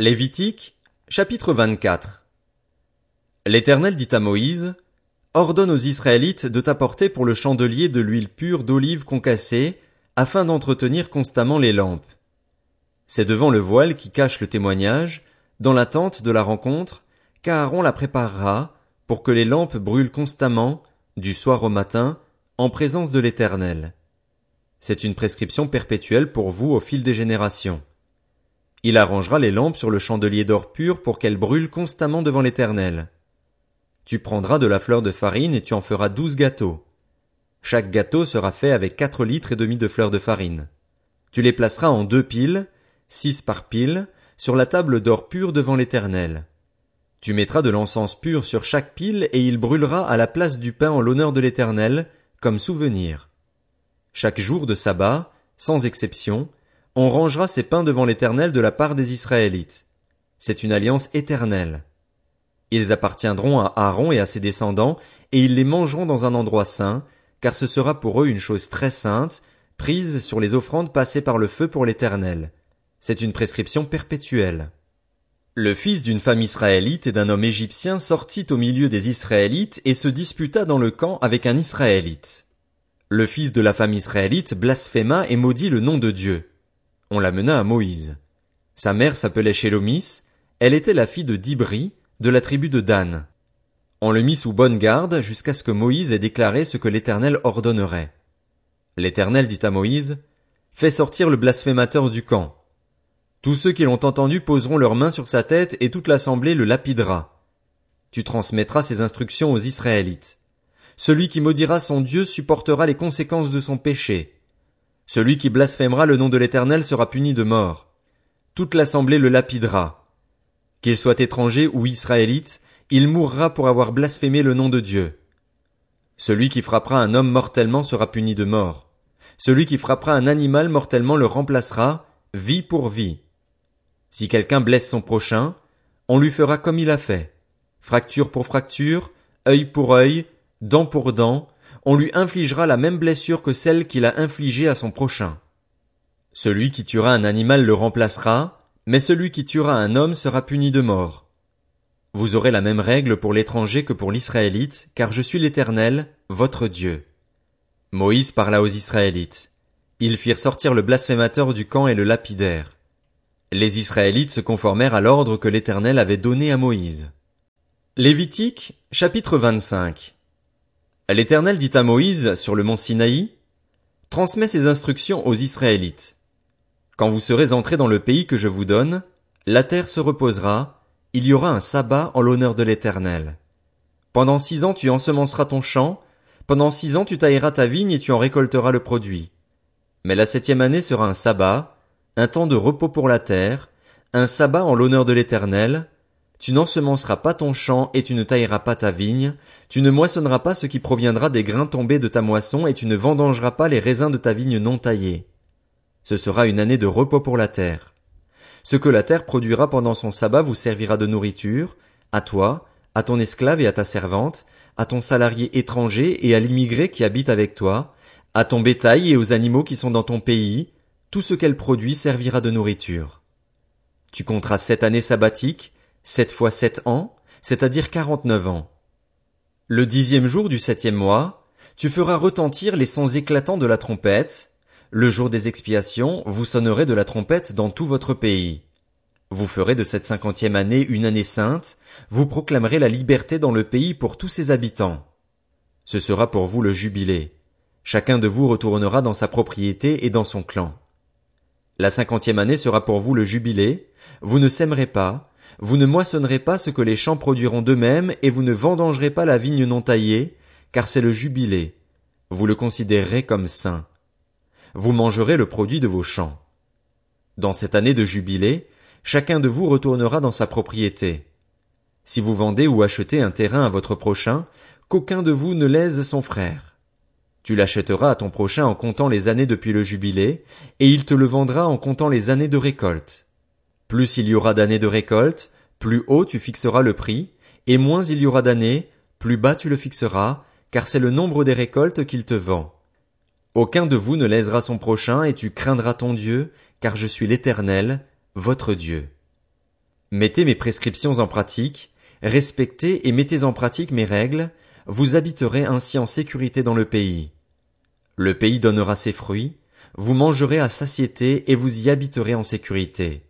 Lévitique, chapitre 24. L'Éternel dit à Moïse, Ordonne aux Israélites de t'apporter pour le chandelier de l'huile pure d'olive concassée, afin d'entretenir constamment les lampes. C'est devant le voile qui cache le témoignage, dans la tente de la rencontre, qu'Aaron la préparera, pour que les lampes brûlent constamment, du soir au matin, en présence de l'Éternel. C'est une prescription perpétuelle pour vous au fil des générations. Il arrangera les lampes sur le chandelier d'or pur pour qu'elles brûlent constamment devant l'Éternel. Tu prendras de la fleur de farine et tu en feras douze gâteaux. Chaque gâteau sera fait avec quatre litres et demi de fleur de farine. Tu les placeras en deux piles, six par pile, sur la table d'or pur devant l'Éternel. Tu mettras de l'encens pur sur chaque pile et il brûlera à la place du pain en l'honneur de l'Éternel, comme souvenir. Chaque jour de sabbat, sans exception, on rangera ces pains devant l'Éternel de la part des Israélites. C'est une alliance éternelle. Ils appartiendront à Aaron et à ses descendants, et ils les mangeront dans un endroit saint, car ce sera pour eux une chose très sainte, prise sur les offrandes passées par le feu pour l'Éternel. C'est une prescription perpétuelle. Le fils d'une femme israélite et d'un homme égyptien sortit au milieu des Israélites et se disputa dans le camp avec un Israélite. Le fils de la femme israélite blasphéma et maudit le nom de Dieu on l'amena à Moïse. Sa mère s'appelait Shélomis, elle était la fille de Dibri, de la tribu de Dan. On le mit sous bonne garde jusqu'à ce que Moïse ait déclaré ce que l'Éternel ordonnerait. L'Éternel dit à Moïse, Fais sortir le blasphémateur du camp. Tous ceux qui l'ont entendu poseront leurs mains sur sa tête et toute l'assemblée le lapidera. Tu transmettras ces instructions aux Israélites. Celui qui maudira son Dieu supportera les conséquences de son péché. Celui qui blasphémera le nom de l'Éternel sera puni de mort. Toute l'assemblée le lapidera. Qu'il soit étranger ou israélite, il mourra pour avoir blasphémé le nom de Dieu. Celui qui frappera un homme mortellement sera puni de mort. Celui qui frappera un animal mortellement le remplacera, vie pour vie. Si quelqu'un blesse son prochain, on lui fera comme il a fait. Fracture pour fracture, œil pour œil, dent pour dent, on lui infligera la même blessure que celle qu'il a infligée à son prochain. Celui qui tuera un animal le remplacera, mais celui qui tuera un homme sera puni de mort. Vous aurez la même règle pour l'étranger que pour l'Israélite, car je suis l'Éternel, votre Dieu. Moïse parla aux Israélites. Ils firent sortir le blasphémateur du camp et le lapidèrent. Les Israélites se conformèrent à l'ordre que l'Éternel avait donné à Moïse. Lévitique, chapitre 25. L'Éternel dit à Moïse sur le mont Sinaï, Transmets ces instructions aux Israélites. Quand vous serez entrés dans le pays que je vous donne, la terre se reposera, il y aura un sabbat en l'honneur de l'Éternel. Pendant six ans tu ensemenceras ton champ, pendant six ans tu tailleras ta vigne et tu en récolteras le produit. Mais la septième année sera un sabbat, un temps de repos pour la terre, un sabbat en l'honneur de l'Éternel, tu n'ensemenceras pas ton champ et tu ne tailleras pas ta vigne, tu ne moissonneras pas ce qui proviendra des grains tombés de ta moisson et tu ne vendangeras pas les raisins de ta vigne non taillée. Ce sera une année de repos pour la terre. Ce que la terre produira pendant son sabbat vous servira de nourriture, à toi, à ton esclave et à ta servante, à ton salarié étranger et à l'immigré qui habite avec toi, à ton bétail et aux animaux qui sont dans ton pays, tout ce qu'elle produit servira de nourriture. Tu compteras sept années sabbatiques, sept fois sept ans, c'est-à-dire quarante-neuf ans. Le dixième jour du septième mois, tu feras retentir les sons éclatants de la trompette. Le jour des expiations, vous sonnerez de la trompette dans tout votre pays. Vous ferez de cette cinquantième année une année sainte, vous proclamerez la liberté dans le pays pour tous ses habitants. Ce sera pour vous le jubilé. Chacun de vous retournera dans sa propriété et dans son clan. La cinquantième année sera pour vous le jubilé, vous ne sèmerez pas, vous ne moissonnerez pas ce que les champs produiront d'eux-mêmes, et vous ne vendangerez pas la vigne non taillée, car c'est le jubilé. Vous le considérerez comme saint. Vous mangerez le produit de vos champs. Dans cette année de jubilé, chacun de vous retournera dans sa propriété. Si vous vendez ou achetez un terrain à votre prochain, qu'aucun de vous ne lèse son frère. Tu l'achèteras à ton prochain en comptant les années depuis le jubilé, et il te le vendra en comptant les années de récolte. Plus il y aura d'années de récolte, plus haut tu fixeras le prix, et moins il y aura d'années, plus bas tu le fixeras, car c'est le nombre des récoltes qu'il te vend. Aucun de vous ne lèsera son prochain, et tu craindras ton Dieu, car je suis l'Éternel, votre Dieu. Mettez mes prescriptions en pratique, respectez et mettez en pratique mes règles, vous habiterez ainsi en sécurité dans le pays. Le pays donnera ses fruits, vous mangerez à satiété et vous y habiterez en sécurité.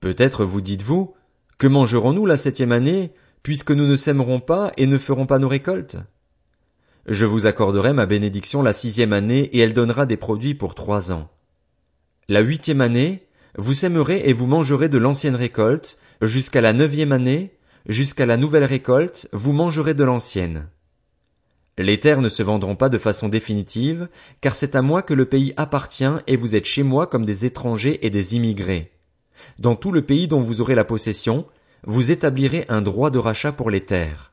Peut-être vous dites-vous, que mangerons-nous la septième année, puisque nous ne sèmerons pas et ne ferons pas nos récoltes? Je vous accorderai ma bénédiction la sixième année et elle donnera des produits pour trois ans. La huitième année, vous sèmerez et vous mangerez de l'ancienne récolte, jusqu'à la neuvième année, jusqu'à la nouvelle récolte, vous mangerez de l'ancienne. Les terres ne se vendront pas de façon définitive, car c'est à moi que le pays appartient et vous êtes chez moi comme des étrangers et des immigrés. Dans tout le pays dont vous aurez la possession, vous établirez un droit de rachat pour les terres.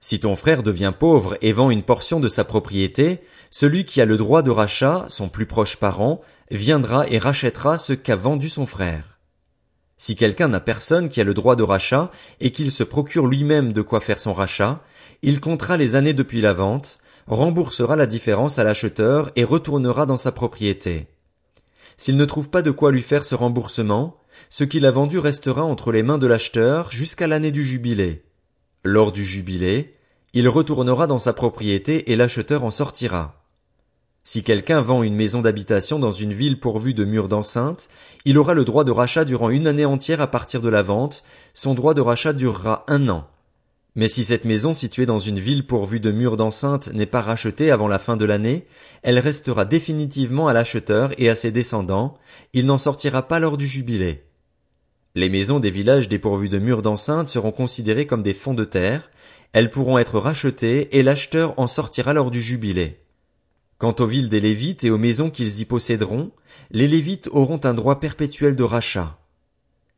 Si ton frère devient pauvre et vend une portion de sa propriété, celui qui a le droit de rachat, son plus proche parent, viendra et rachètera ce qu'a vendu son frère. Si quelqu'un n'a personne qui a le droit de rachat et qu'il se procure lui-même de quoi faire son rachat, il comptera les années depuis la vente, remboursera la différence à l'acheteur et retournera dans sa propriété. S'il ne trouve pas de quoi lui faire ce remboursement, ce qu'il a vendu restera entre les mains de l'acheteur jusqu'à l'année du jubilé. Lors du jubilé, il retournera dans sa propriété et l'acheteur en sortira. Si quelqu'un vend une maison d'habitation dans une ville pourvue de murs d'enceinte, il aura le droit de rachat durant une année entière à partir de la vente, son droit de rachat durera un an. Mais si cette maison située dans une ville pourvue de murs d'enceinte n'est pas rachetée avant la fin de l'année, elle restera définitivement à l'acheteur et à ses descendants, il n'en sortira pas lors du jubilé. Les maisons des villages dépourvus de murs d'enceinte seront considérées comme des fonds de terre, elles pourront être rachetées et l'acheteur en sortira lors du jubilé. Quant aux villes des Lévites et aux maisons qu'ils y posséderont, les Lévites auront un droit perpétuel de rachat.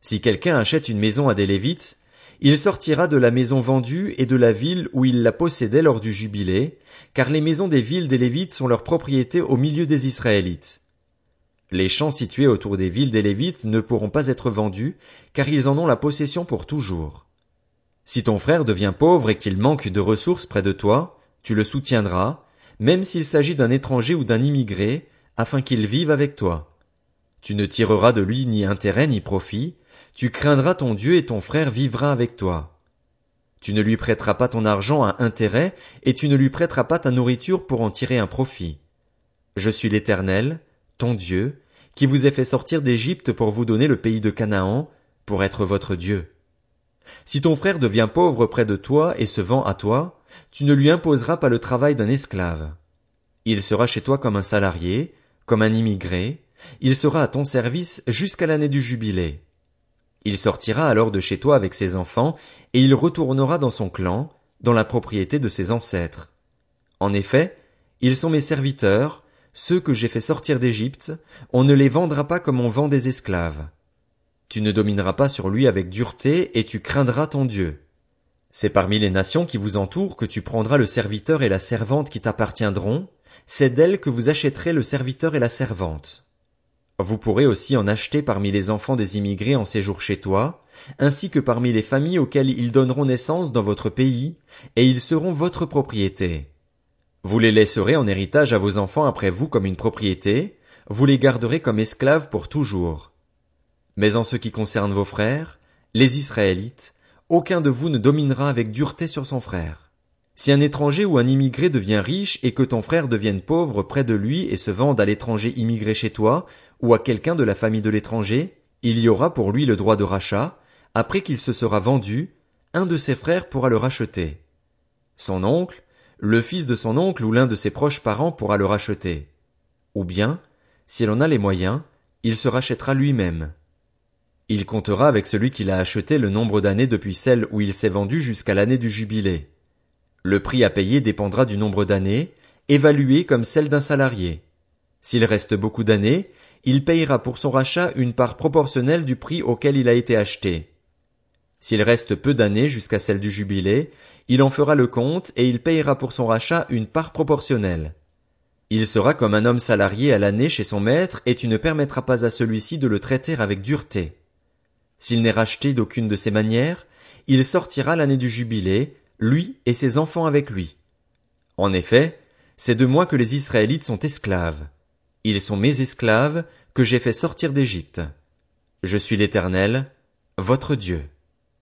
Si quelqu'un achète une maison à des Lévites, il sortira de la maison vendue et de la ville où il la possédait lors du jubilé, car les maisons des villes des Lévites sont leur propriété au milieu des Israélites. Les champs situés autour des villes des Lévites ne pourront pas être vendus, car ils en ont la possession pour toujours. Si ton frère devient pauvre et qu'il manque de ressources près de toi, tu le soutiendras, même s'il s'agit d'un étranger ou d'un immigré, afin qu'il vive avec toi. Tu ne tireras de lui ni intérêt ni profit, tu craindras ton Dieu et ton frère vivra avec toi. Tu ne lui prêteras pas ton argent à intérêt, et tu ne lui prêteras pas ta nourriture pour en tirer un profit. Je suis l'Éternel, ton Dieu, qui vous ai fait sortir d'Égypte pour vous donner le pays de Canaan, pour être votre Dieu. Si ton frère devient pauvre près de toi et se vend à toi, tu ne lui imposeras pas le travail d'un esclave. Il sera chez toi comme un salarié, comme un immigré, il sera à ton service jusqu'à l'année du jubilé. Il sortira alors de chez toi avec ses enfants, et il retournera dans son clan, dans la propriété de ses ancêtres. En effet, ils sont mes serviteurs, ceux que j'ai fait sortir d'Égypte, on ne les vendra pas comme on vend des esclaves. Tu ne domineras pas sur lui avec dureté, et tu craindras ton Dieu. C'est parmi les nations qui vous entourent que tu prendras le serviteur et la servante qui t'appartiendront, c'est d'elles que vous achèterez le serviteur et la servante. Vous pourrez aussi en acheter parmi les enfants des immigrés en séjour chez toi, ainsi que parmi les familles auxquelles ils donneront naissance dans votre pays, et ils seront votre propriété. Vous les laisserez en héritage à vos enfants après vous comme une propriété, vous les garderez comme esclaves pour toujours. Mais en ce qui concerne vos frères, les Israélites, aucun de vous ne dominera avec dureté sur son frère. Si un étranger ou un immigré devient riche et que ton frère devienne pauvre près de lui et se vende à l'étranger immigré chez toi, ou à quelqu'un de la famille de l'étranger, il y aura pour lui le droit de rachat, après qu'il se sera vendu, un de ses frères pourra le racheter. Son oncle, le fils de son oncle ou l'un de ses proches parents pourra le racheter. Ou bien, s'il en a les moyens, il se rachètera lui-même. Il comptera avec celui qui l'a acheté le nombre d'années depuis celle où il s'est vendu jusqu'à l'année du jubilé. Le prix à payer dépendra du nombre d'années, évalué comme celle d'un salarié. S'il reste beaucoup d'années, il payera pour son rachat une part proportionnelle du prix auquel il a été acheté. S'il reste peu d'années jusqu'à celle du jubilé, il en fera le compte et il payera pour son rachat une part proportionnelle. Il sera comme un homme salarié à l'année chez son maître et tu ne permettras pas à celui-ci de le traiter avec dureté. S'il n'est racheté d'aucune de ces manières, il sortira l'année du jubilé, lui et ses enfants avec lui. En effet, c'est de moi que les Israélites sont esclaves. Ils sont mes esclaves que j'ai fait sortir d'Égypte. Je suis l'Éternel, votre Dieu.